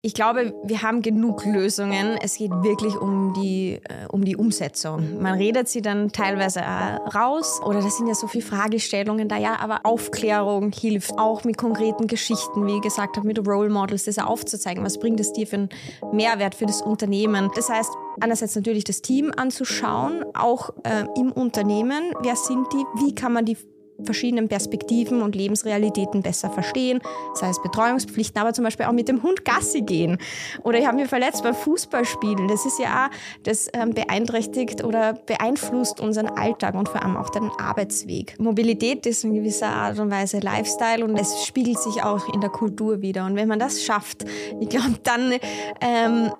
Ich glaube, wir haben genug Lösungen. Es geht wirklich um die, äh, um die Umsetzung. Man redet sie dann teilweise äh, raus oder das sind ja so viele Fragestellungen da, ja, aber Aufklärung hilft auch mit konkreten Geschichten, wie ich gesagt habe, mit Role Models, das aufzuzeigen. Was bringt es dir für einen Mehrwert für das Unternehmen? Das heißt, einerseits natürlich das Team anzuschauen, auch äh, im Unternehmen, wer sind die, wie kann man die verschiedenen Perspektiven und Lebensrealitäten besser verstehen, sei es Betreuungspflichten, aber zum Beispiel auch mit dem Hund Gassi gehen. Oder ich habe mich verletzt beim Fußballspielen. Das ist ja auch, das ähm, beeinträchtigt oder beeinflusst unseren Alltag und vor allem auch den Arbeitsweg. Mobilität ist in gewisser Art und Weise Lifestyle und es spiegelt sich auch in der Kultur wieder. Und wenn man das schafft, ich glaube, dann ähm,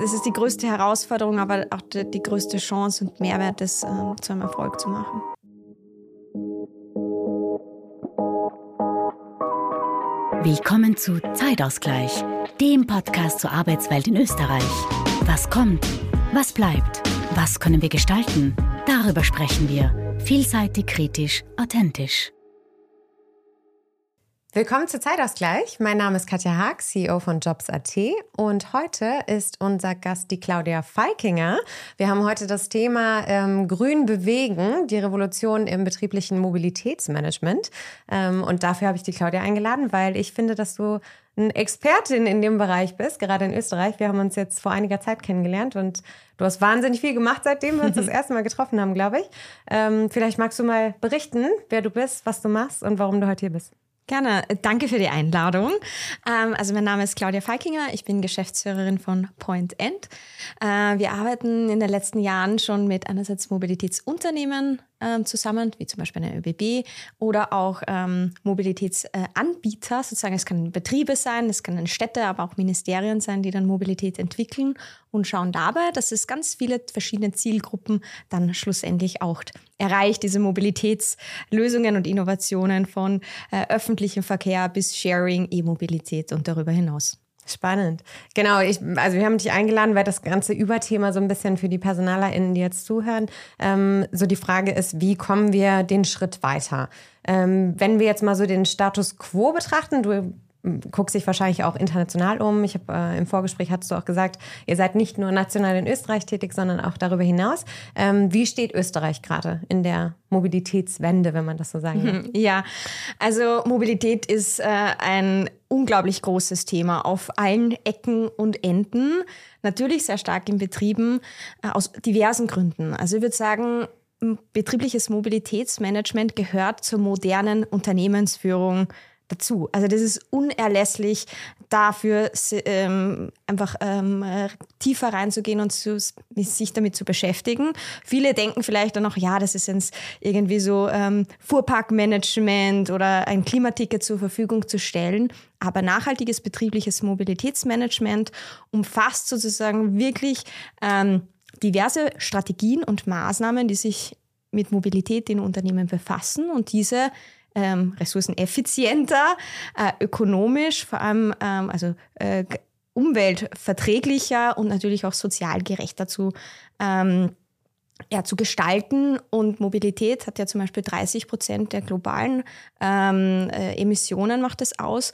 das ist die größte Herausforderung, aber auch die, größte Chance und Mehrwert, das ähm, zu einem Erfolg zu machen. Willkommen zu Zeitausgleich, dem Podcast zur Arbeitswelt in Österreich. Was kommt? Was bleibt? Was können wir gestalten? Darüber sprechen wir. Vielseitig, kritisch, authentisch. Willkommen zu Zeitausgleich. Mein Name ist Katja Haag, CEO von Jobs.at und heute ist unser Gast die Claudia Feikinger. Wir haben heute das Thema ähm, Grün bewegen, die Revolution im betrieblichen Mobilitätsmanagement. Ähm, und dafür habe ich die Claudia eingeladen, weil ich finde, dass du eine Expertin in dem Bereich bist, gerade in Österreich. Wir haben uns jetzt vor einiger Zeit kennengelernt und du hast wahnsinnig viel gemacht, seitdem wir uns das erste Mal getroffen haben, glaube ich. Ähm, vielleicht magst du mal berichten, wer du bist, was du machst und warum du heute hier bist. Gerne. Danke für die Einladung. Ähm, also mein Name ist Claudia Falkinger. Ich bin Geschäftsführerin von Point End. Äh, wir arbeiten in den letzten Jahren schon mit einerseits Mobilitätsunternehmen ähm, zusammen, wie zum Beispiel eine ÖBB oder auch ähm, Mobilitätsanbieter, sozusagen. Es können Betriebe sein, es können Städte, aber auch Ministerien sein, die dann Mobilität entwickeln und schauen dabei, dass es ganz viele verschiedene Zielgruppen dann schlussendlich auch erreicht, diese Mobilitätslösungen und Innovationen von äh, öffentlichem Verkehr bis Sharing, E-Mobilität und darüber hinaus. Spannend. Genau, ich, also wir haben dich eingeladen, weil das ganze Überthema so ein bisschen für die PersonalerInnen, die jetzt zuhören, ähm, so die Frage ist, wie kommen wir den Schritt weiter? Ähm, wenn wir jetzt mal so den Status quo betrachten, du guckst dich wahrscheinlich auch international um. Ich habe äh, im Vorgespräch hast du auch gesagt, ihr seid nicht nur national in Österreich tätig, sondern auch darüber hinaus. Ähm, wie steht Österreich gerade in der Mobilitätswende, wenn man das so sagen kann? Ja, also Mobilität ist äh, ein unglaublich großes Thema auf allen Ecken und Enden. Natürlich sehr stark in Betrieben äh, aus diversen Gründen. Also ich würde sagen, betriebliches Mobilitätsmanagement gehört zur modernen Unternehmensführung dazu. Also das ist unerlässlich dafür, ähm, einfach ähm, tiefer reinzugehen und zu, sich damit zu beschäftigen. Viele denken vielleicht dann noch, ja, das ist jetzt irgendwie so ähm, Fuhrparkmanagement oder ein Klimaticket zur Verfügung zu stellen. Aber nachhaltiges betriebliches Mobilitätsmanagement umfasst sozusagen wirklich ähm, diverse Strategien und Maßnahmen, die sich mit Mobilität in Unternehmen befassen und diese ähm, ressourceneffizienter, äh, ökonomisch, vor allem ähm, also äh, umweltverträglicher und natürlich auch sozial gerechter zu ähm, ja, zu gestalten. Und Mobilität hat ja zum Beispiel 30 Prozent der globalen ähm, äh, Emissionen macht es aus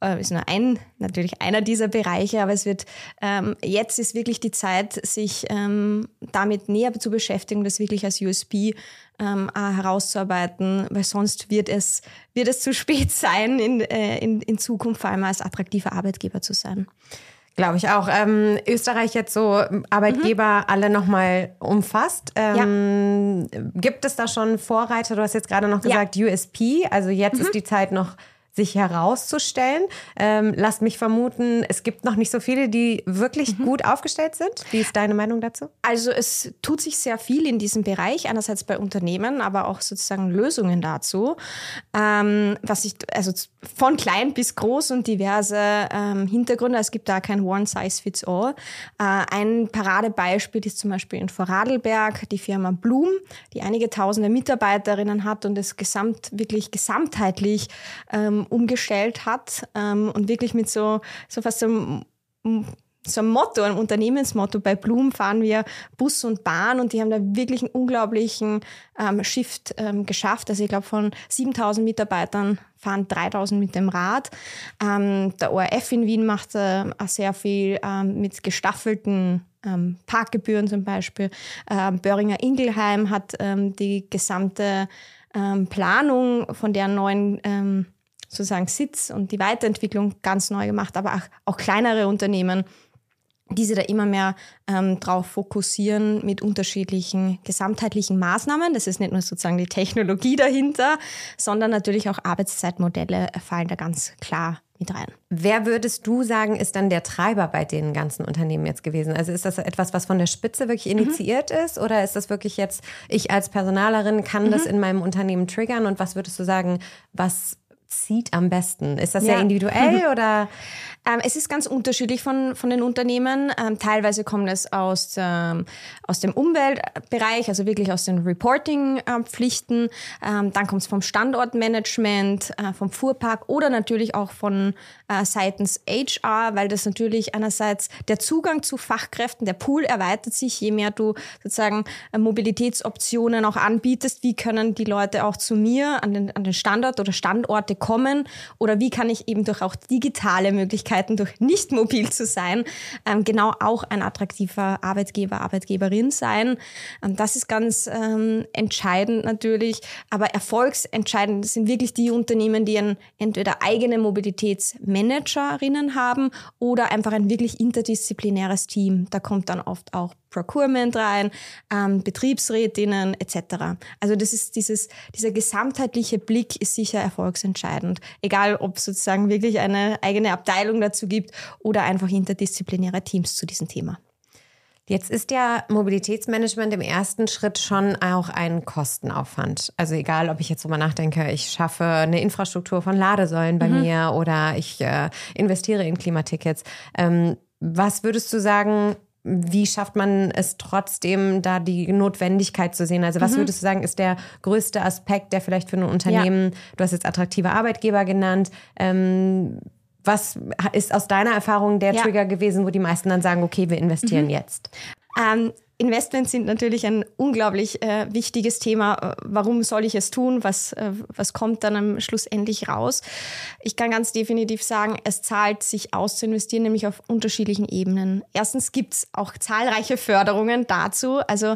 ist nur ein, natürlich einer dieser Bereiche, aber es wird, ähm, jetzt ist wirklich die Zeit, sich ähm, damit näher zu beschäftigen, das wirklich als USB ähm, herauszuarbeiten, weil sonst wird es, wird es zu spät sein, in, äh, in, in Zukunft vor allem als attraktiver Arbeitgeber zu sein. Glaube ich auch. Ähm, Österreich jetzt so Arbeitgeber mhm. alle nochmal umfasst. Ähm, ja. Gibt es da schon Vorreiter? Du hast jetzt gerade noch gesagt ja. USP. Also jetzt mhm. ist die Zeit noch sich herauszustellen. Ähm, lasst mich vermuten, es gibt noch nicht so viele, die wirklich mhm. gut aufgestellt sind. Wie ist deine Meinung dazu? Also es tut sich sehr viel in diesem Bereich, einerseits bei Unternehmen, aber auch sozusagen Lösungen dazu. Ähm, was ich, also von klein bis groß und diverse ähm, Hintergründe. Es gibt da kein One Size Fits All. Äh, ein Paradebeispiel ist zum Beispiel in Vorarlberg die Firma Blum, die einige tausende Mitarbeiterinnen hat und es gesamt, wirklich gesamtheitlich ähm, umgestellt hat ähm, und wirklich mit so, so fast so so ein Motto, ein Unternehmensmotto. Bei Blum fahren wir Bus und Bahn und die haben da wirklich einen unglaublichen ähm, Shift ähm, geschafft. Also ich glaube, von 7000 Mitarbeitern fahren 3000 mit dem Rad. Ähm, der ORF in Wien macht äh, auch sehr viel ähm, mit gestaffelten ähm, Parkgebühren zum Beispiel. Böhringer Ingelheim hat die gesamte Planung von der neuen sozusagen Sitz und die Weiterentwicklung ganz neu gemacht, aber auch, auch kleinere Unternehmen die sich da immer mehr ähm, drauf fokussieren mit unterschiedlichen gesamtheitlichen Maßnahmen. Das ist nicht nur sozusagen die Technologie dahinter, sondern natürlich auch Arbeitszeitmodelle fallen da ganz klar mit rein. Wer würdest du sagen, ist dann der Treiber bei den ganzen Unternehmen jetzt gewesen? Also ist das etwas, was von der Spitze wirklich mhm. initiiert mhm. ist oder ist das wirklich jetzt, ich als Personalerin kann mhm. das in meinem Unternehmen triggern und was würdest du sagen, was zieht am besten? Ist das ja. sehr individuell oder? Ähm, es ist ganz unterschiedlich von, von den Unternehmen. Ähm, teilweise kommt es aus, ähm, aus dem Umweltbereich, also wirklich aus den Reporting-Pflichten. Ähm, dann kommt es vom Standortmanagement, äh, vom Fuhrpark oder natürlich auch von äh, seitens HR, weil das natürlich einerseits der Zugang zu Fachkräften, der Pool erweitert sich, je mehr du sozusagen äh, Mobilitätsoptionen auch anbietest. Wie können die Leute auch zu mir an den, an den Standort oder Standorte kommen? Oder wie kann ich eben durch auch digitale Möglichkeiten, durch nicht mobil zu sein, ähm, genau auch ein attraktiver Arbeitgeber, Arbeitgeberin sein? Ähm, das ist ganz ähm, entscheidend natürlich. Aber erfolgsentscheidend sind wirklich die Unternehmen, die ein, entweder eigene Mobilitätsmanagement Managerinnen haben oder einfach ein wirklich interdisziplinäres Team. Da kommt dann oft auch Procurement rein, ähm, Betriebsrätinnen etc. Also das ist dieses, dieser gesamtheitliche Blick ist sicher erfolgsentscheidend. Egal, ob es sozusagen wirklich eine eigene Abteilung dazu gibt oder einfach interdisziplinäre Teams zu diesem Thema. Jetzt ist ja Mobilitätsmanagement im ersten Schritt schon auch ein Kostenaufwand. Also egal, ob ich jetzt drüber nachdenke, ich schaffe eine Infrastruktur von Ladesäulen bei mhm. mir oder ich äh, investiere in Klimatickets. Ähm, was würdest du sagen, wie schafft man es trotzdem, da die Notwendigkeit zu sehen? Also was mhm. würdest du sagen, ist der größte Aspekt, der vielleicht für ein Unternehmen, ja. du hast jetzt attraktive Arbeitgeber genannt, ähm, was ist aus deiner Erfahrung der ja. Trigger gewesen, wo die meisten dann sagen, okay, wir investieren mhm. jetzt? Ähm, Investments sind natürlich ein unglaublich äh, wichtiges Thema. Warum soll ich es tun? Was, äh, was kommt dann am Schluss endlich raus? Ich kann ganz definitiv sagen, es zahlt sich aus zu investieren, nämlich auf unterschiedlichen Ebenen. Erstens gibt es auch zahlreiche Förderungen dazu. Also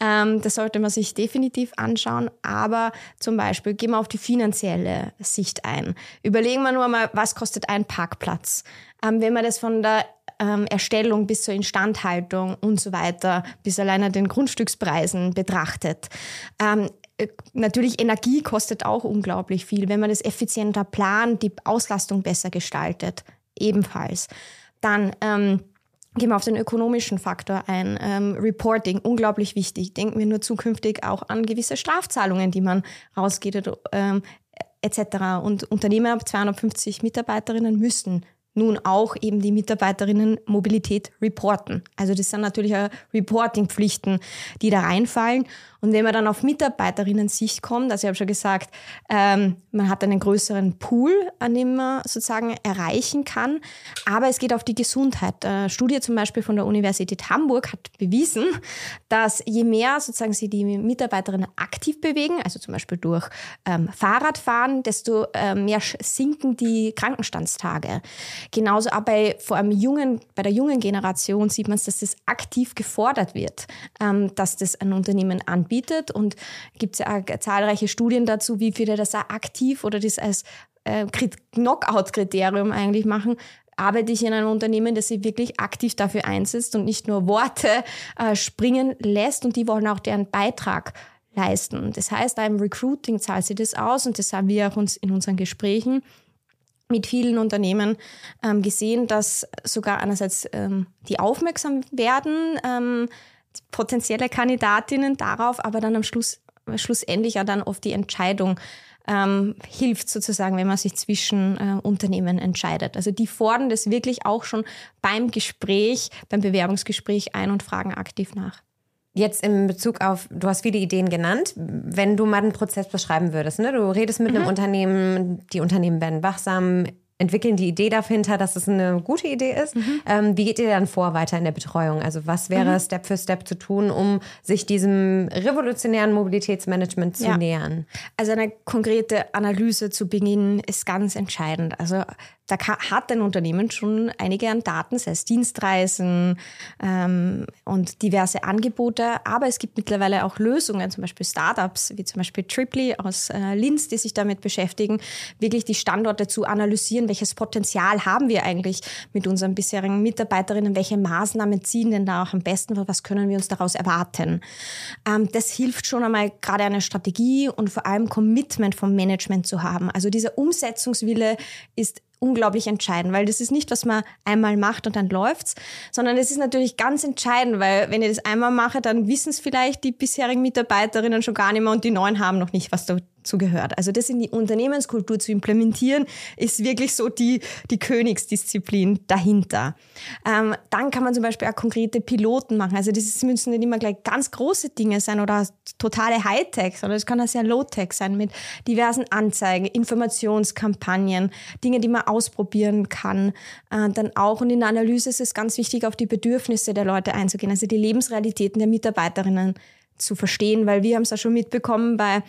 ähm, das sollte man sich definitiv anschauen. Aber zum Beispiel gehen wir auf die finanzielle Sicht ein. Überlegen wir nur mal, was kostet ein Parkplatz? Ähm, wenn man das von der ähm, Erstellung bis zur Instandhaltung und so weiter, bis alleine den Grundstückspreisen betrachtet. Ähm, äh, natürlich Energie kostet auch unglaublich viel. Wenn man das effizienter plant, die Auslastung besser gestaltet, ebenfalls. Dann ähm, gehen wir auf den ökonomischen Faktor ein. Ähm, Reporting, unglaublich wichtig. Denken wir nur zukünftig auch an gewisse Strafzahlungen, die man rausgeht ähm, etc. Und Unternehmer ab 250 Mitarbeiterinnen müssen nun auch eben die Mitarbeiterinnen Mobilität reporten. Also das sind natürlich Reporting-Pflichten, die da reinfallen. Und wenn man dann auf Mitarbeiterinnen-Sicht kommt, also ich habe schon gesagt, ähm, man hat einen größeren Pool, an dem man sozusagen erreichen kann, aber es geht auf die Gesundheit. Eine Studie zum Beispiel von der Universität Hamburg hat bewiesen, dass je mehr sozusagen sie die Mitarbeiterinnen aktiv bewegen, also zum Beispiel durch ähm, Fahrradfahren, desto äh, mehr sinken die Krankenstandstage. Genauso auch bei vor allem jungen, bei der jungen Generation sieht man, dass das aktiv gefordert wird, ähm, dass das ein Unternehmen anbietet bietet. Und gibt es ja auch zahlreiche Studien dazu, wie viele das auch aktiv oder das als äh, Knockout-Kriterium eigentlich machen, arbeite ich in einem Unternehmen, das sich wirklich aktiv dafür einsetzt und nicht nur Worte äh, springen lässt und die wollen auch deren Beitrag leisten. Das heißt, beim Recruiting zahlt sich das aus und das haben wir auch uns in unseren Gesprächen mit vielen Unternehmen ähm, gesehen, dass sogar einerseits ähm, die aufmerksam werden, ähm, potenzielle Kandidatinnen darauf, aber dann am Schluss schlussendlich ja dann oft die Entscheidung ähm, hilft sozusagen, wenn man sich zwischen äh, Unternehmen entscheidet. Also die fordern das wirklich auch schon beim Gespräch, beim Bewerbungsgespräch ein und fragen aktiv nach. Jetzt in Bezug auf, du hast viele Ideen genannt, wenn du mal einen Prozess beschreiben würdest, ne? du redest mit mhm. einem Unternehmen, die Unternehmen werden wachsam, entwickeln die Idee dahinter, dass es eine gute Idee ist. Mhm. Ähm, wie geht ihr dann vor weiter in der Betreuung? Also was wäre mhm. Step für Step zu tun, um sich diesem revolutionären Mobilitätsmanagement zu ja. nähern? Also eine konkrete Analyse zu beginnen ist ganz entscheidend. Also da hat ein Unternehmen schon einige an Daten, sei es Dienstreisen ähm, und diverse Angebote, aber es gibt mittlerweile auch Lösungen, zum Beispiel Startups, wie zum Beispiel Triply aus äh, Linz, die sich damit beschäftigen, wirklich die Standorte zu analysieren, welches Potenzial haben wir eigentlich mit unseren bisherigen Mitarbeiterinnen, welche Maßnahmen ziehen denn da auch am besten, was können wir uns daraus erwarten. Ähm, das hilft schon einmal gerade eine Strategie und vor allem Commitment vom Management zu haben. Also dieser Umsetzungswille ist unglaublich entscheidend, weil das ist nicht, was man einmal macht und dann läuft's, sondern es ist natürlich ganz entscheidend, weil wenn ihr das einmal macht, dann wissen es vielleicht die bisherigen Mitarbeiterinnen schon gar nicht mehr und die neuen haben noch nicht was dazu gehört. Also das in die Unternehmenskultur zu implementieren, ist wirklich so die, die Königsdisziplin dahinter. Ähm, dann kann man zum Beispiel auch konkrete Piloten machen. Also das müssen nicht immer gleich ganz große Dinge sein oder totale Hightech, sondern es kann auch sehr Low-Tech sein mit diversen Anzeigen, Informationskampagnen, Dinge, die man ausprobieren kann. Äh, dann auch und in der Analyse ist es ganz wichtig, auf die Bedürfnisse der Leute einzugehen, also die Lebensrealitäten der Mitarbeiterinnen zu verstehen, weil wir haben es ja schon mitbekommen bei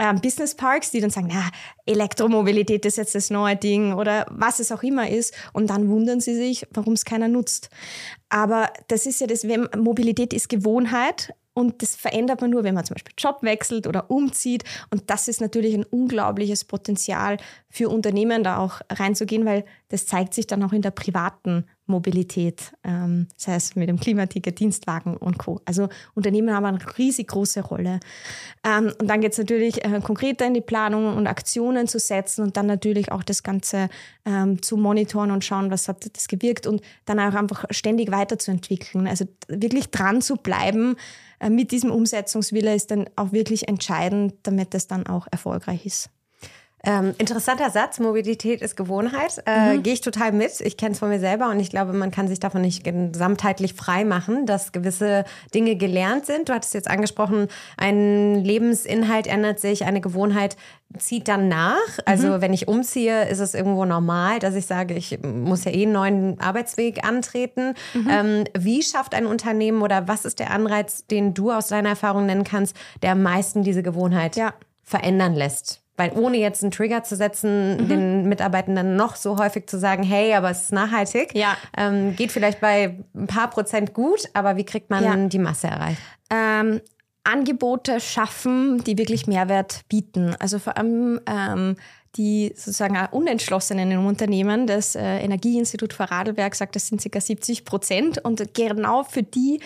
ähm, Business Parks, die dann sagen, na, Elektromobilität ist jetzt das neue Ding oder was es auch immer ist. Und dann wundern sie sich, warum es keiner nutzt. Aber das ist ja das, Mobilität ist Gewohnheit. Und das verändert man nur, wenn man zum Beispiel Job wechselt oder umzieht. Und das ist natürlich ein unglaubliches Potenzial für Unternehmen, da auch reinzugehen, weil das zeigt sich dann auch in der privaten Mobilität, ähm, sei es mit dem Klimaticket, Dienstwagen und Co. Also Unternehmen haben eine riesig große Rolle. Ähm, und dann geht es natürlich äh, konkreter in die Planung und Aktionen zu setzen und dann natürlich auch das Ganze ähm, zu monitoren und schauen, was hat das gewirkt und dann auch einfach ständig weiterzuentwickeln. Also wirklich dran zu bleiben, äh, mit diesem Umsetzungswille ist dann auch wirklich entscheidend, damit es dann auch erfolgreich ist. Ähm, interessanter Satz, Mobilität ist Gewohnheit. Äh, mhm. Gehe ich total mit. Ich kenne es von mir selber und ich glaube, man kann sich davon nicht gesamtheitlich frei machen, dass gewisse Dinge gelernt sind. Du hattest jetzt angesprochen, ein Lebensinhalt ändert sich, eine Gewohnheit zieht dann nach. Also mhm. wenn ich umziehe, ist es irgendwo normal, dass ich sage, ich muss ja eh einen neuen Arbeitsweg antreten. Mhm. Ähm, wie schafft ein Unternehmen oder was ist der Anreiz, den du aus deiner Erfahrung nennen kannst, der am meisten diese Gewohnheit ja. verändern lässt? Weil ohne jetzt einen Trigger zu setzen, mhm. den Mitarbeitenden noch so häufig zu sagen, hey, aber es ist nachhaltig, ja. ähm, geht vielleicht bei ein paar Prozent gut, aber wie kriegt man ja. die Masse erreicht? Ähm, Angebote schaffen, die wirklich Mehrwert bieten. Also vor allem ähm, die sozusagen Unentschlossenen im Unternehmen. Das äh, Energieinstitut Vorarlberg sagt, das sind ca. 70 Prozent. Und genau für die,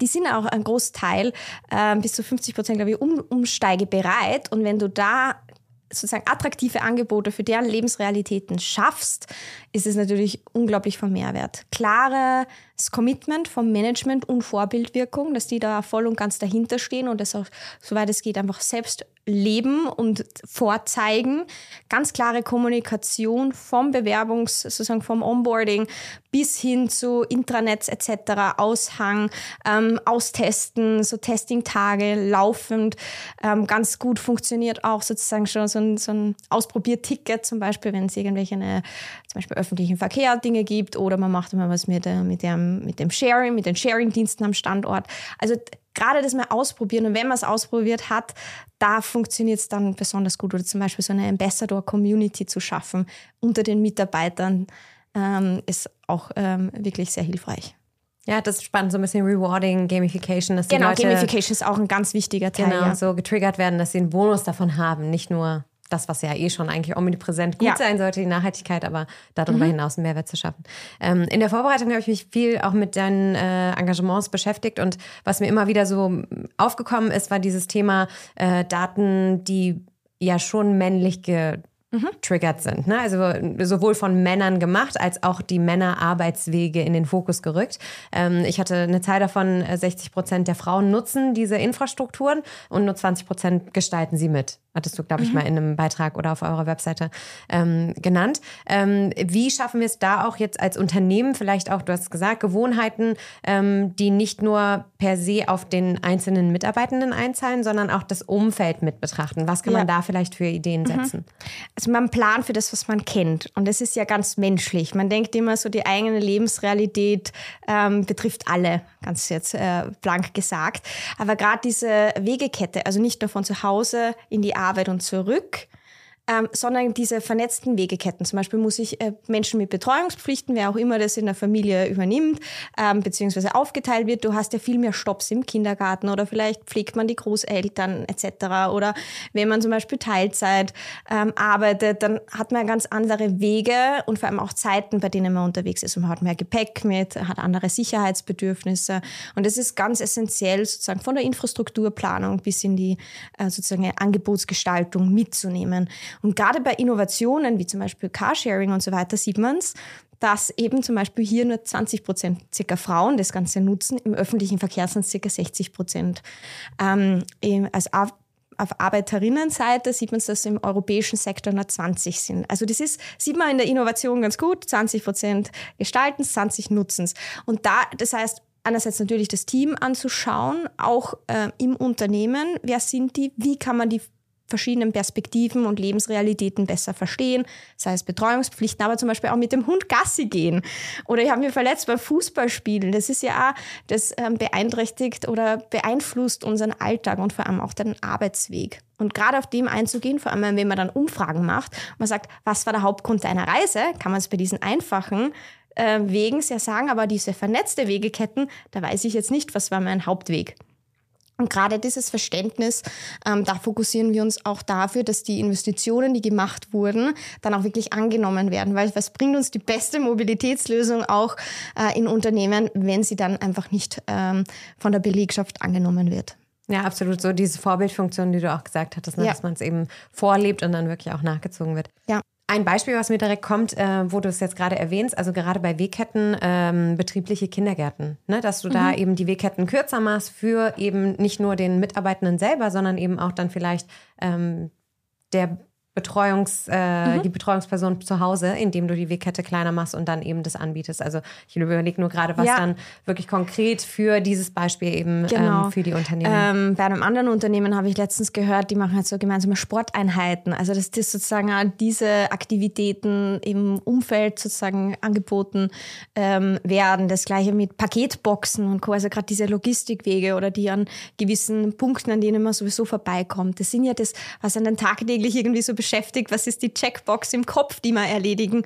die sind auch ein Großteil, äh, bis zu 50 Prozent, glaube ich, um, umsteigebereit. Und wenn du da sozusagen attraktive Angebote für deren Lebensrealitäten schaffst, ist es natürlich unglaublich von Mehrwert. Klares Commitment vom Management und Vorbildwirkung, dass die da voll und ganz dahinter stehen und das auch, soweit es geht, einfach selbst leben und vorzeigen. Ganz klare Kommunikation vom Bewerbungs-, sozusagen vom Onboarding bis hin zu Intranets etc., Aushang, ähm, austesten, so Testing-Tage laufend. Ähm, ganz gut funktioniert auch sozusagen schon so ein, so ein Ausprobierticket, zum Beispiel, wenn es irgendwelche eine, zum Beispiel öffentlichen Verkehr Dinge gibt oder man macht immer was mit, äh, mit, dem, mit dem Sharing, mit den Sharing-Diensten am Standort. Also gerade das mal ausprobieren und wenn man es ausprobiert hat, da funktioniert es dann besonders gut. Oder zum Beispiel so eine Ambassador-Community zu schaffen unter den Mitarbeitern ähm, ist auch ähm, wirklich sehr hilfreich. Ja, das ist spannend, so ein bisschen Rewarding, Gamification. Dass genau, Leute, Gamification ist auch ein ganz wichtiger Teil. Genau, ja. so getriggert werden, dass sie einen Bonus davon haben, nicht nur das, was ja eh schon eigentlich omnipräsent gut ja. sein sollte, die Nachhaltigkeit, aber darüber mhm. hinaus einen Mehrwert zu schaffen. Ähm, in der Vorbereitung habe ich mich viel auch mit deinen äh, Engagements beschäftigt und was mir immer wieder so aufgekommen ist, war dieses Thema äh, Daten, die ja schon männlich ge mhm. triggert sind. Ne? Also sowohl von Männern gemacht, als auch die Männerarbeitswege in den Fokus gerückt. Ähm, ich hatte eine Zahl davon, 60 äh, Prozent der Frauen nutzen diese Infrastrukturen und nur 20 Prozent gestalten sie mit. Hattest du, glaube ich, mhm. mal in einem Beitrag oder auf eurer Webseite ähm, genannt. Ähm, wie schaffen wir es da auch jetzt als Unternehmen, vielleicht auch, du hast gesagt, Gewohnheiten, ähm, die nicht nur per se auf den einzelnen Mitarbeitenden einzahlen, sondern auch das Umfeld mit betrachten? Was kann ja. man da vielleicht für Ideen mhm. setzen? Also also man plant für das, was man kennt. Und das ist ja ganz menschlich. Man denkt immer so, die eigene Lebensrealität ähm, betrifft alle, ganz jetzt äh, blank gesagt. Aber gerade diese Wegekette, also nicht nur von zu Hause in die Arbeit und zurück, ähm, sondern diese vernetzten Wegeketten. Zum Beispiel muss ich äh, Menschen mit Betreuungspflichten, wer auch immer das in der Familie übernimmt, ähm, beziehungsweise aufgeteilt wird. Du hast ja viel mehr Stops im Kindergarten oder vielleicht pflegt man die Großeltern etc. Oder wenn man zum Beispiel Teilzeit ähm, arbeitet, dann hat man ganz andere Wege und vor allem auch Zeiten, bei denen man unterwegs ist. Und man hat mehr Gepäck mit, hat andere Sicherheitsbedürfnisse. Und das ist ganz essentiell, sozusagen von der Infrastrukturplanung bis in die äh, sozusagen Angebotsgestaltung mitzunehmen. Und gerade bei Innovationen wie zum Beispiel Carsharing und so weiter sieht man es, dass eben zum Beispiel hier nur 20 Prozent circa Frauen das Ganze nutzen. Im öffentlichen Verkehr sind es circa 60 Prozent. Ähm, als auf Arbeiterinnenseite sieht man, dass im europäischen Sektor nur 20 sind. Also das ist, sieht man in der Innovation ganz gut. 20 Prozent gestalten 20 nutzen es. Und da, das heißt, einerseits natürlich das Team anzuschauen, auch äh, im Unternehmen, wer sind die, wie kann man die verschiedenen Perspektiven und Lebensrealitäten besser verstehen, sei es Betreuungspflichten, aber zum Beispiel auch mit dem Hund Gassi gehen. Oder ich habe mich verletzt beim Fußballspielen. Das ist ja auch, das ähm, beeinträchtigt oder beeinflusst unseren Alltag und vor allem auch den Arbeitsweg. Und gerade auf dem einzugehen, vor allem wenn man dann Umfragen macht, man sagt, was war der Hauptgrund deiner Reise, kann man es bei diesen einfachen äh, Wegen sehr sagen, aber diese vernetzte Wegeketten, da weiß ich jetzt nicht, was war mein Hauptweg. Und gerade dieses Verständnis, ähm, da fokussieren wir uns auch dafür, dass die Investitionen, die gemacht wurden, dann auch wirklich angenommen werden. Weil was bringt uns die beste Mobilitätslösung auch äh, in Unternehmen, wenn sie dann einfach nicht ähm, von der Belegschaft angenommen wird? Ja, absolut. So diese Vorbildfunktion, die du auch gesagt hattest, ne? ja. dass man es eben vorlebt und dann wirklich auch nachgezogen wird. Ja. Ein Beispiel, was mir direkt kommt, äh, wo du es jetzt gerade erwähnst, also gerade bei Wegketten, ähm, betriebliche Kindergärten, ne? dass du mhm. da eben die Wegketten kürzer machst für eben nicht nur den Mitarbeitenden selber, sondern eben auch dann vielleicht ähm, der Betreuungs, äh, mhm. die Betreuungsperson zu Hause, indem du die Wegkette kleiner machst und dann eben das anbietest. Also ich überlege nur gerade, was ja. dann wirklich konkret für dieses Beispiel eben ähm, genau. ähm, für die Unternehmen. Ähm, bei einem anderen Unternehmen habe ich letztens gehört, die machen halt so gemeinsame Sporteinheiten. Also dass das sozusagen diese Aktivitäten im Umfeld sozusagen angeboten ähm, werden. Das gleiche mit Paketboxen und Co. Also gerade diese Logistikwege oder die an gewissen Punkten, an denen man sowieso vorbeikommt. Das sind ja das, was einen tagtäglich irgendwie so beschäftigt, was ist die Checkbox im Kopf, die man erledigen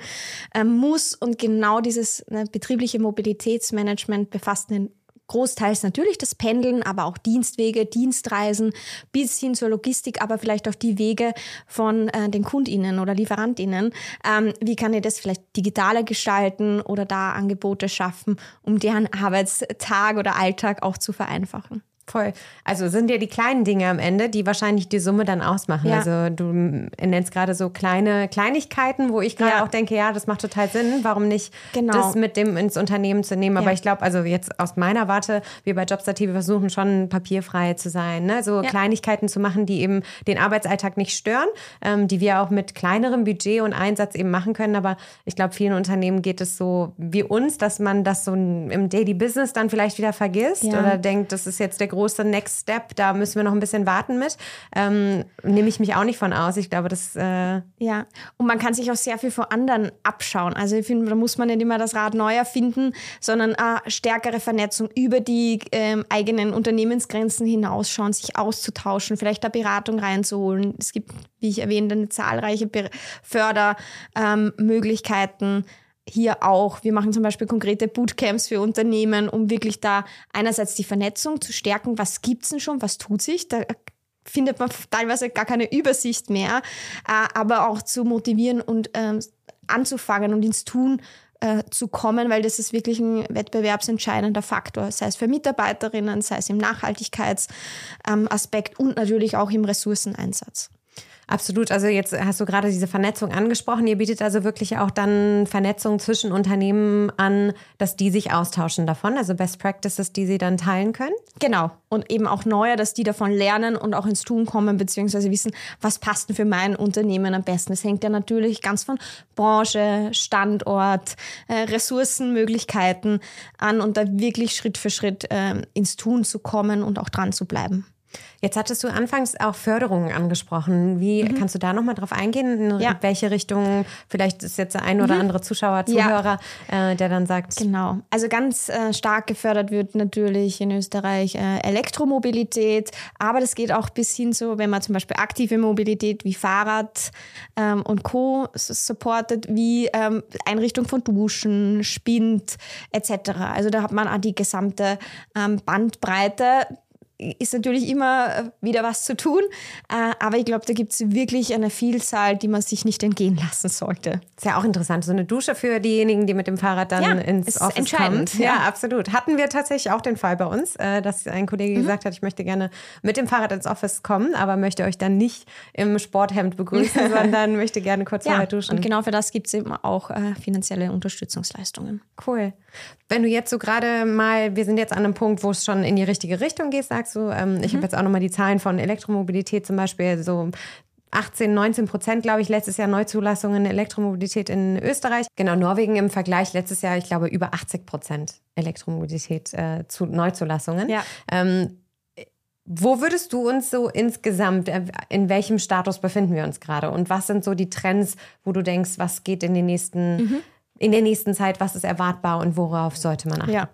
äh, muss. Und genau dieses ne, betriebliche Mobilitätsmanagement befasst einen großteils natürlich das Pendeln, aber auch Dienstwege, Dienstreisen bis hin zur Logistik, aber vielleicht auch die Wege von äh, den KundInnen oder LieferantInnen. Ähm, wie kann ich das vielleicht digitaler gestalten oder da Angebote schaffen, um deren Arbeitstag oder Alltag auch zu vereinfachen? Voll. Also sind ja die kleinen Dinge am Ende, die wahrscheinlich die Summe dann ausmachen. Ja. Also du nennst gerade so kleine Kleinigkeiten, wo ich gerade ja. auch denke, ja, das macht total Sinn. Warum nicht genau. das mit dem ins Unternehmen zu nehmen? Aber ja. ich glaube, also jetzt aus meiner Warte, wir bei Jobstart wir versuchen schon papierfrei zu sein. Ne? So Kleinigkeiten zu machen, die eben den Arbeitsalltag nicht stören, ähm, die wir auch mit kleinerem Budget und Einsatz eben machen können. Aber ich glaube, vielen Unternehmen geht es so wie uns, dass man das so im Daily Business dann vielleicht wieder vergisst oder denkt, das ist jetzt der große große Next Step, da müssen wir noch ein bisschen warten mit. Ähm, Nehme ich mich auch nicht von aus. Ich glaube, das. Äh ja, und man kann sich auch sehr viel von anderen abschauen. Also ich finde, da muss man nicht immer das Rad neu erfinden, sondern stärkere Vernetzung über die ähm, eigenen Unternehmensgrenzen hinausschauen, sich auszutauschen, vielleicht da Beratung reinzuholen. Es gibt, wie ich erwähnte, zahlreiche Fördermöglichkeiten. Ähm, hier auch. Wir machen zum Beispiel konkrete Bootcamps für Unternehmen, um wirklich da einerseits die Vernetzung zu stärken. Was gibt es denn schon? Was tut sich? Da findet man teilweise gar keine Übersicht mehr, äh, aber auch zu motivieren und ähm, anzufangen und ins Tun äh, zu kommen, weil das ist wirklich ein wettbewerbsentscheidender Faktor, sei es für Mitarbeiterinnen, sei es im Nachhaltigkeitsaspekt und natürlich auch im Ressourceneinsatz. Absolut. Also jetzt hast du gerade diese Vernetzung angesprochen. Ihr bietet also wirklich auch dann Vernetzung zwischen Unternehmen an, dass die sich austauschen davon, also Best Practices, die sie dann teilen können? Genau. Und eben auch neue, dass die davon lernen und auch ins Tun kommen, beziehungsweise wissen, was passt denn für mein Unternehmen am besten. Das hängt ja natürlich ganz von Branche, Standort, äh, Ressourcenmöglichkeiten an und da wirklich Schritt für Schritt äh, ins Tun zu kommen und auch dran zu bleiben. Jetzt hattest du anfangs auch Förderungen angesprochen. Wie mhm. kannst du da nochmal drauf eingehen? In ja. welche Richtung? Vielleicht ist jetzt der ein oder mhm. andere Zuschauer, Zuhörer, ja. äh, der dann sagt. Genau. Also ganz äh, stark gefördert wird natürlich in Österreich äh, Elektromobilität, aber das geht auch bis hin so, wenn man zum Beispiel aktive Mobilität wie Fahrrad ähm, und Co. supportet, wie ähm, Einrichtung von Duschen, Spind etc. Also da hat man auch die gesamte ähm, Bandbreite ist natürlich immer äh, wieder was zu tun, äh, aber ich glaube, da gibt es wirklich eine Vielzahl, die man sich nicht entgehen lassen sollte. Ist ja auch interessant, so eine Dusche für diejenigen, die mit dem Fahrrad dann ja, ins Office kommen. Ja. ja, absolut. Hatten wir tatsächlich auch den Fall bei uns, äh, dass ein Kollege mhm. gesagt hat, ich möchte gerne mit dem Fahrrad ins Office kommen, aber möchte euch dann nicht im Sporthemd begrüßen, sondern möchte gerne kurz vorher duschen. Und genau für das gibt es eben auch finanzielle Unterstützungsleistungen. Cool. Wenn du jetzt so gerade mal, wir sind jetzt an einem Punkt, wo es schon in die richtige Richtung geht, sagst du, ähm, ich mhm. habe jetzt auch nochmal die Zahlen von Elektromobilität zum Beispiel, so 18, 19 Prozent, glaube ich, letztes Jahr Neuzulassungen Elektromobilität in Österreich. Genau, Norwegen im Vergleich letztes Jahr, ich glaube, über 80 Prozent Elektromobilität äh, zu Neuzulassungen. Ja. Ähm, wo würdest du uns so insgesamt, äh, in welchem Status befinden wir uns gerade? Und was sind so die Trends, wo du denkst, was geht in den nächsten mhm in der nächsten Zeit, was ist erwartbar und worauf sollte man achten? Ja.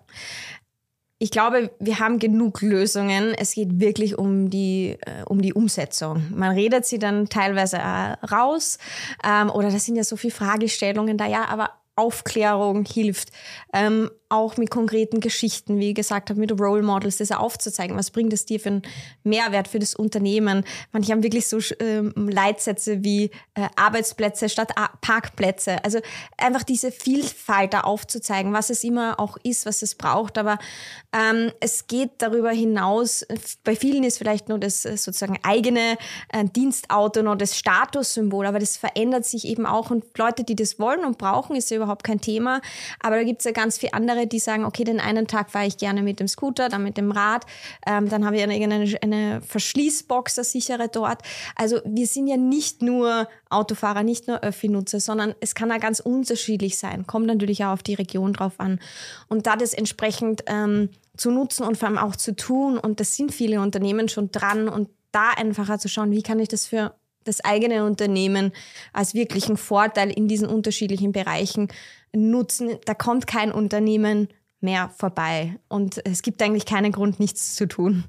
Ich glaube, wir haben genug Lösungen. Es geht wirklich um die, äh, um die Umsetzung. Man redet sie dann teilweise äh, raus ähm, oder das sind ja so viele Fragestellungen da, ja, aber Aufklärung hilft. Ähm, auch mit konkreten Geschichten, wie gesagt habe, mit Role Models, das aufzuzeigen. Was bringt es dir für einen Mehrwert für das Unternehmen? Manche haben wirklich so ähm, Leitsätze wie äh, Arbeitsplätze statt A Parkplätze. Also einfach diese Vielfalt da aufzuzeigen, was es immer auch ist, was es braucht. Aber ähm, es geht darüber hinaus, bei vielen ist vielleicht nur das äh, sozusagen eigene äh, Dienstauto nur das Statussymbol, aber das verändert sich eben auch. Und Leute, die das wollen und brauchen, ist ja überhaupt kein Thema. Aber da gibt es ja ganz viele andere andere, die sagen, okay, den einen Tag fahre ich gerne mit dem Scooter, dann mit dem Rad, ähm, dann habe ich eine, eine, eine Verschließbox, eine sichere dort. Also wir sind ja nicht nur Autofahrer, nicht nur Öffi-Nutzer, sondern es kann ja ganz unterschiedlich sein. Kommt natürlich auch auf die Region drauf an. Und da das entsprechend ähm, zu nutzen und vor allem auch zu tun, und das sind viele Unternehmen schon dran und da einfacher zu schauen, wie kann ich das für das eigene Unternehmen als wirklichen Vorteil in diesen unterschiedlichen Bereichen nutzen. Da kommt kein Unternehmen mehr vorbei. Und es gibt eigentlich keinen Grund, nichts zu tun.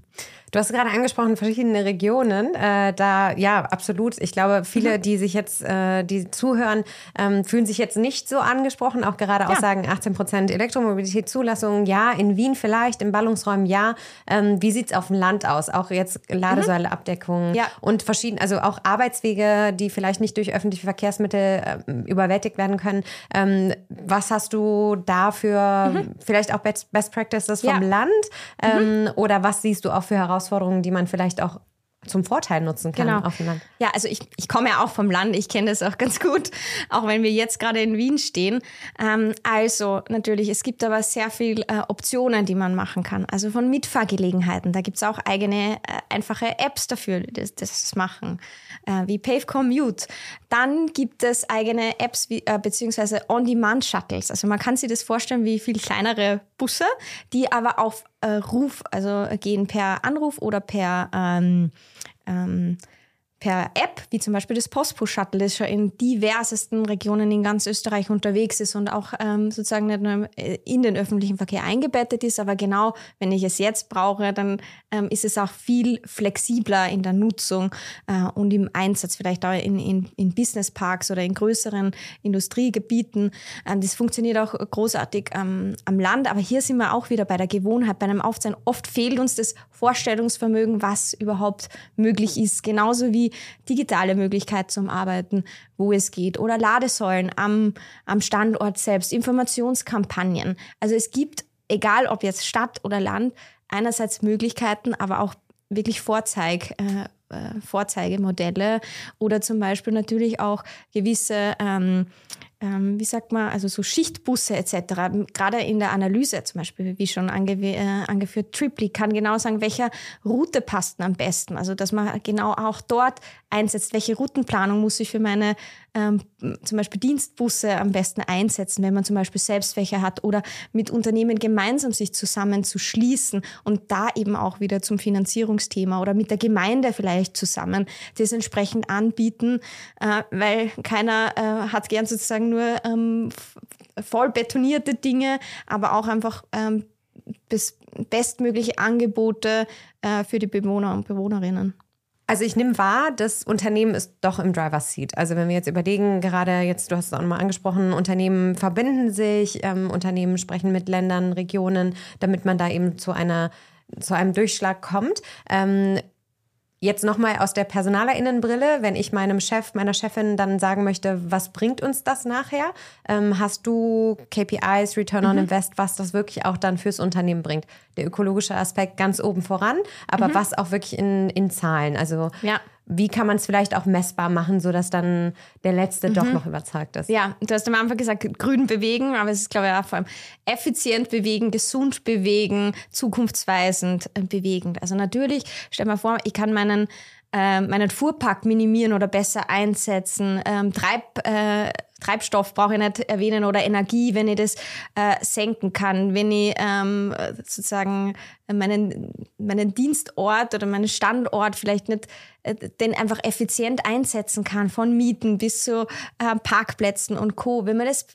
Du hast gerade angesprochen, verschiedene Regionen. Äh, da, ja, absolut. Ich glaube, viele, mhm. die sich jetzt, äh, die zuhören, ähm, fühlen sich jetzt nicht so angesprochen. Auch gerade ja. Aussagen 18 Prozent Elektromobilität, Zulassungen, ja. In Wien vielleicht, in Ballungsräumen, ja. Ähm, wie sieht es auf dem Land aus? Auch jetzt Ladesäuleabdeckung mhm. ja. und verschiedene, also auch Arbeitswege, die vielleicht nicht durch öffentliche Verkehrsmittel äh, überwältigt werden können. Ähm, was hast du dafür, mhm. vielleicht auch Best, Best Practices vom ja. Land? Ähm, mhm. Oder was siehst du auch für Herausforderungen? Die man vielleicht auch zum Vorteil nutzen kann genau. auf dem Land. Ja, also ich, ich komme ja auch vom Land, ich kenne das auch ganz gut, auch wenn wir jetzt gerade in Wien stehen. Ähm, also natürlich, es gibt aber sehr viele äh, Optionen, die man machen kann. Also von Mitfahrgelegenheiten, da gibt es auch eigene äh, einfache Apps dafür, die das, das machen, äh, wie Pave Commute. Dann gibt es eigene Apps wie, äh, beziehungsweise On-Demand-Shuttles. Also man kann sich das vorstellen wie viel kleinere Busse, die aber auf äh, Ruf, also gehen per Anruf oder per ähm, ähm, per App, wie zum Beispiel das Postbus-Shuttle, das schon in diversesten Regionen in ganz Österreich unterwegs ist und auch ähm, sozusagen nicht nur in den öffentlichen Verkehr eingebettet ist, aber genau, wenn ich es jetzt brauche, dann ähm, ist es auch viel flexibler in der Nutzung äh, und im Einsatz, vielleicht auch in, in, in Businessparks oder in größeren Industriegebieten. Ähm, das funktioniert auch großartig ähm, am Land, aber hier sind wir auch wieder bei der Gewohnheit, bei einem Aufzeigen. Oft fehlt uns das Vorstellungsvermögen, was überhaupt möglich ist, genauso wie digitale Möglichkeit zum Arbeiten, wo es geht, oder Ladesäulen am, am Standort selbst, Informationskampagnen. Also es gibt, egal ob jetzt Stadt oder Land, einerseits Möglichkeiten, aber auch wirklich Vorzeig, äh, äh Vorzeigemodelle oder zum Beispiel natürlich auch gewisse ähm, ähm, wie sagt man, also so Schichtbusse etc., gerade in der Analyse zum Beispiel, wie schon ange äh, angeführt, Triply kann genau sagen, welcher Route passt am besten. Also dass man genau auch dort einsetzt, welche Routenplanung muss ich für meine ähm, zum Beispiel Dienstbusse am besten einsetzen, wenn man zum Beispiel selbst welche hat oder mit Unternehmen gemeinsam sich zusammen zu schließen und da eben auch wieder zum Finanzierungsthema oder mit der Gemeinde vielleicht zusammen das entsprechend anbieten, äh, weil keiner äh, hat gern sozusagen nur ähm, voll betonierte Dinge, aber auch einfach ähm, bestmögliche Angebote äh, für die Bewohner und Bewohnerinnen. Also ich nehme wahr, das Unternehmen ist doch im Driver's Seat. Also wenn wir jetzt überlegen, gerade jetzt, du hast es auch nochmal angesprochen, Unternehmen verbinden sich, ähm, Unternehmen sprechen mit Ländern, Regionen, damit man da eben zu einer zu einem Durchschlag kommt. Ähm, Jetzt nochmal aus der Personalerinnenbrille, wenn ich meinem Chef, meiner Chefin dann sagen möchte, was bringt uns das nachher? Ähm, hast du KPIs, Return on mhm. Invest, was das wirklich auch dann fürs Unternehmen bringt? Der ökologische Aspekt ganz oben voran, aber mhm. was auch wirklich in, in Zahlen? Also ja wie kann man es vielleicht auch messbar machen, sodass dann der Letzte mhm. doch noch überzeugt ist? Ja, du hast am Anfang gesagt, grün bewegen, aber es ist, glaube ich, auch vor allem effizient bewegen, gesund bewegen, zukunftsweisend äh, bewegen. Also natürlich, stell dir mal vor, ich kann meinen äh, meinen Fuhrpark minimieren oder besser einsetzen. Ähm, Treib, äh, Treibstoff brauche ich nicht erwähnen oder Energie, wenn ich das äh, senken kann, wenn ich ähm, sozusagen meinen, meinen Dienstort oder meinen Standort vielleicht nicht äh, den einfach effizient einsetzen kann, von Mieten bis zu äh, Parkplätzen und Co. Wenn man das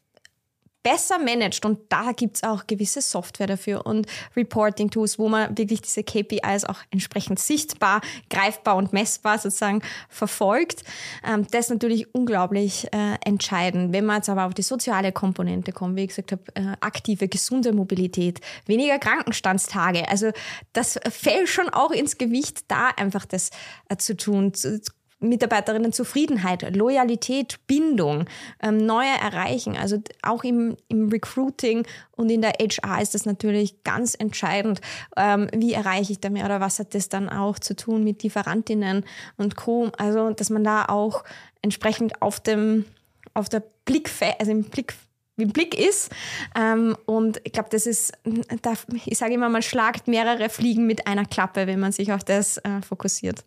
besser managt. Und da gibt es auch gewisse Software dafür und Reporting-Tools, wo man wirklich diese KPIs auch entsprechend sichtbar, greifbar und messbar sozusagen verfolgt. Ähm, das ist natürlich unglaublich äh, entscheidend. Wenn man jetzt aber auf die soziale Komponente kommt, wie ich gesagt habe, äh, aktive, gesunde Mobilität, weniger Krankenstandstage. Also das fällt schon auch ins Gewicht, da einfach das äh, zu tun, zu, Mitarbeiterinnen-Zufriedenheit, Loyalität, Bindung, ähm, neue erreichen. Also auch im, im Recruiting und in der HR ist das natürlich ganz entscheidend. Ähm, wie erreiche ich da mehr oder was hat das dann auch zu tun mit Lieferantinnen und Co. Also, dass man da auch entsprechend auf dem, auf der Blick, also im Blick wie Blick ist. Ähm, und ich glaube, das ist, ich sage immer, man schlagt mehrere Fliegen mit einer Klappe, wenn man sich auf das äh, fokussiert.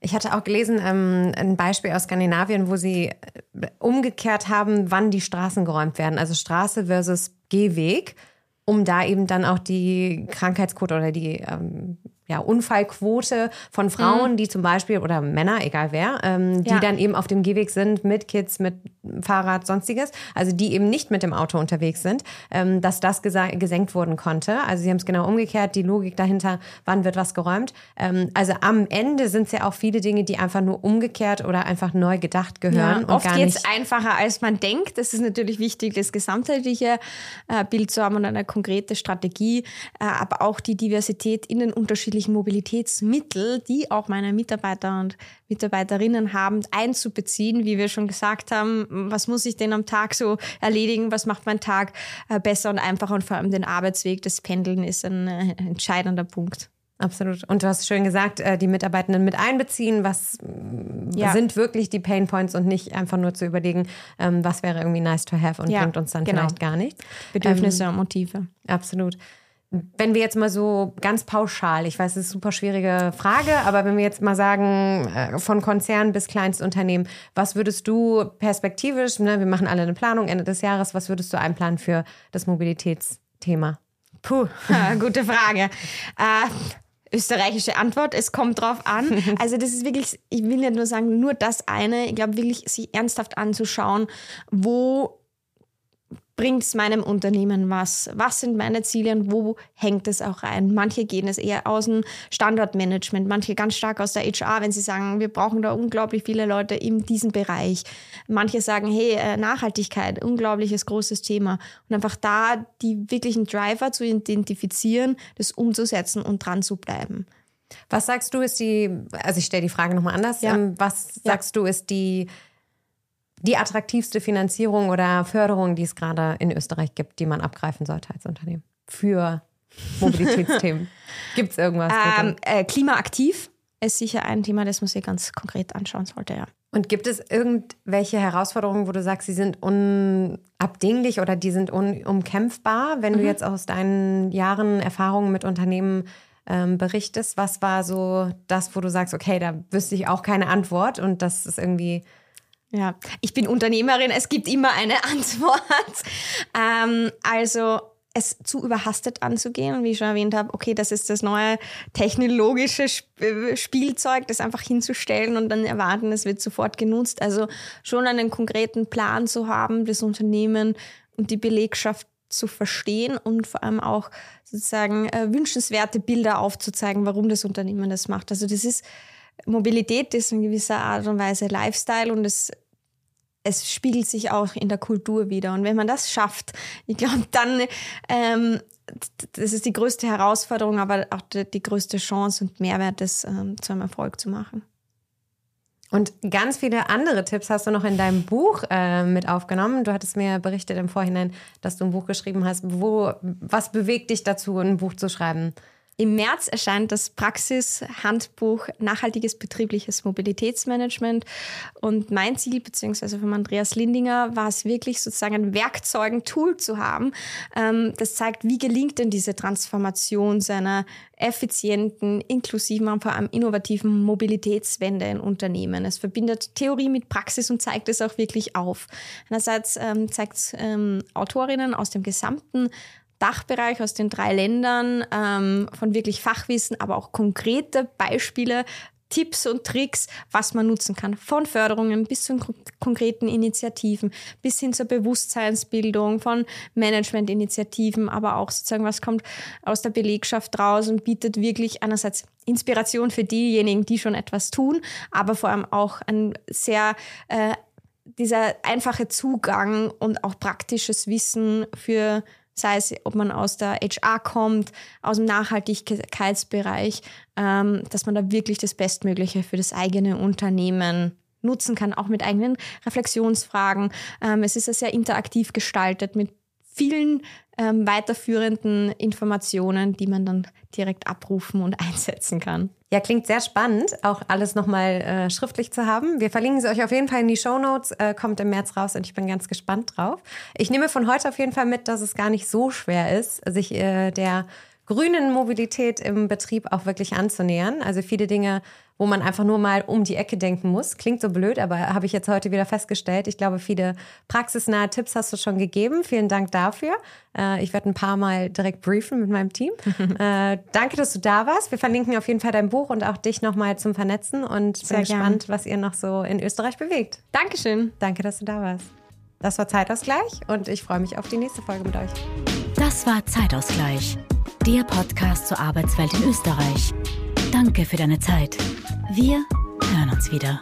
Ich hatte auch gelesen, ähm, ein Beispiel aus Skandinavien, wo sie äh, umgekehrt haben, wann die Straßen geräumt werden. Also Straße versus Gehweg, um da eben dann auch die Krankheitsquote oder die ähm, ja, Unfallquote von Frauen, mhm. die zum Beispiel, oder Männer, egal wer, ähm, die ja. dann eben auf dem Gehweg sind mit Kids, mit Fahrrad, sonstiges, also die eben nicht mit dem Auto unterwegs sind, ähm, dass das gesenkt worden konnte. Also sie haben es genau umgekehrt, die Logik dahinter, wann wird was geräumt. Ähm, also am Ende sind es ja auch viele Dinge, die einfach nur umgekehrt oder einfach neu gedacht gehören. Ja, oft geht es einfacher, als man denkt. Das ist natürlich wichtig, das gesamtheitliche äh, Bild zu haben und eine konkrete Strategie, äh, aber auch die Diversität in den unterschiedlichen unterschiedlichen Mobilitätsmittel, die auch meine Mitarbeiter und Mitarbeiterinnen haben, einzubeziehen, wie wir schon gesagt haben, was muss ich denn am Tag so erledigen, was macht mein Tag äh, besser und einfacher und vor allem den Arbeitsweg, das Pendeln ist ein äh, entscheidender Punkt. Absolut. Und du hast schön gesagt, äh, die Mitarbeitenden mit einbeziehen. Was ja. sind wirklich die Pain Points und nicht einfach nur zu überlegen, ähm, was wäre irgendwie nice to have und ja, bringt uns dann genau. vielleicht gar nichts. Bedürfnisse ähm, und Motive. Absolut. Wenn wir jetzt mal so ganz pauschal, ich weiß, es ist eine super schwierige Frage, aber wenn wir jetzt mal sagen, äh, von Konzern bis Kleinstunternehmen, was würdest du perspektivisch, ne, wir machen alle eine Planung Ende des Jahres, was würdest du einplanen für das Mobilitätsthema? Puh, gute Frage. Äh, österreichische Antwort, es kommt drauf an. Also das ist wirklich, ich will nicht nur sagen, nur das eine, ich glaube wirklich, sich ernsthaft anzuschauen, wo bringt es meinem Unternehmen was? Was sind meine Ziele und wo hängt es auch rein? Manche gehen es eher aus dem Standortmanagement, manche ganz stark aus der HR, wenn sie sagen, wir brauchen da unglaublich viele Leute in diesem Bereich. Manche sagen, hey, äh, Nachhaltigkeit, unglaubliches großes Thema. Und einfach da die wirklichen Driver zu identifizieren, das umzusetzen und dran zu bleiben. Was sagst du ist die, also ich stelle die Frage nochmal anders, ja. Ähm, was sagst ja. du ist die die attraktivste Finanzierung oder Förderung, die es gerade in Österreich gibt, die man abgreifen sollte als Unternehmen? Für Mobilitätsthemen. Gibt es irgendwas? Ähm, äh, klimaaktiv ist sicher ein Thema, das man sich ganz konkret anschauen sollte, ja. Und gibt es irgendwelche Herausforderungen, wo du sagst, sie sind unabdinglich oder die sind unumkämpfbar, wenn mhm. du jetzt aus deinen Jahren Erfahrungen mit Unternehmen ähm, berichtest? Was war so das, wo du sagst, okay, da wüsste ich auch keine Antwort und das ist irgendwie. Ja, ich bin Unternehmerin, es gibt immer eine Antwort. Ähm, also es zu überhastet anzugehen. Und wie ich schon erwähnt habe, okay, das ist das neue technologische äh, Spielzeug, das einfach hinzustellen und dann erwarten, es wird sofort genutzt. Also schon einen konkreten Plan zu haben, das Unternehmen und die Belegschaft zu verstehen und vor allem auch sozusagen äh, wünschenswerte Bilder aufzuzeigen, warum das Unternehmen das macht. Also das ist Mobilität ist in gewisser Art und Weise Lifestyle und es es spiegelt sich auch in der Kultur wieder. Und wenn man das schafft, ich glaube, dann, ähm, das ist die größte Herausforderung, aber auch die, die größte Chance und Mehrwert, das ähm, zu einem Erfolg zu machen. Und ganz viele andere Tipps hast du noch in deinem Buch äh, mit aufgenommen. Du hattest mir berichtet im Vorhinein, dass du ein Buch geschrieben hast. Wo, was bewegt dich dazu, ein Buch zu schreiben? Im März erscheint das Praxishandbuch Nachhaltiges betriebliches Mobilitätsmanagement. Und mein Ziel, beziehungsweise von Andreas Lindinger, war es wirklich sozusagen ein Werkzeug, ein Tool zu haben, ähm, das zeigt, wie gelingt denn diese Transformation seiner effizienten, inklusiven und vor allem innovativen Mobilitätswende in Unternehmen. Es verbindet Theorie mit Praxis und zeigt es auch wirklich auf. Einerseits ähm, zeigt es ähm, Autorinnen aus dem gesamten Dachbereich aus den drei Ländern ähm, von wirklich Fachwissen, aber auch konkrete Beispiele, Tipps und Tricks, was man nutzen kann. Von Förderungen bis zu konkreten Initiativen, bis hin zur Bewusstseinsbildung, von Managementinitiativen, aber auch sozusagen, was kommt aus der Belegschaft raus und bietet wirklich einerseits Inspiration für diejenigen, die schon etwas tun, aber vor allem auch ein sehr äh, dieser einfache Zugang und auch praktisches Wissen für sei es, ob man aus der HR kommt, aus dem Nachhaltigkeitsbereich, ähm, dass man da wirklich das Bestmögliche für das eigene Unternehmen nutzen kann, auch mit eigenen Reflexionsfragen. Ähm, es ist ja sehr interaktiv gestaltet mit vielen ähm, weiterführenden Informationen, die man dann direkt abrufen und einsetzen kann. Ja, klingt sehr spannend, auch alles nochmal äh, schriftlich zu haben. Wir verlinken sie euch auf jeden Fall in die Show Notes, äh, kommt im März raus und ich bin ganz gespannt drauf. Ich nehme von heute auf jeden Fall mit, dass es gar nicht so schwer ist, sich äh, der grünen Mobilität im Betrieb auch wirklich anzunähern. Also viele Dinge, wo man einfach nur mal um die Ecke denken muss. Klingt so blöd, aber habe ich jetzt heute wieder festgestellt. Ich glaube, viele praxisnahe Tipps hast du schon gegeben. Vielen Dank dafür. Äh, ich werde ein paar Mal direkt briefen mit meinem Team. äh, danke, dass du da warst. Wir verlinken auf jeden Fall dein Buch und auch dich nochmal zum Vernetzen und Sehr bin gern. gespannt, was ihr noch so in Österreich bewegt. Dankeschön. Danke, dass du da warst. Das war Zeitausgleich und ich freue mich auf die nächste Folge mit euch. Das war Zeitausgleich der Podcast zur Arbeitswelt in Österreich. Danke für deine Zeit. Wir hören uns wieder.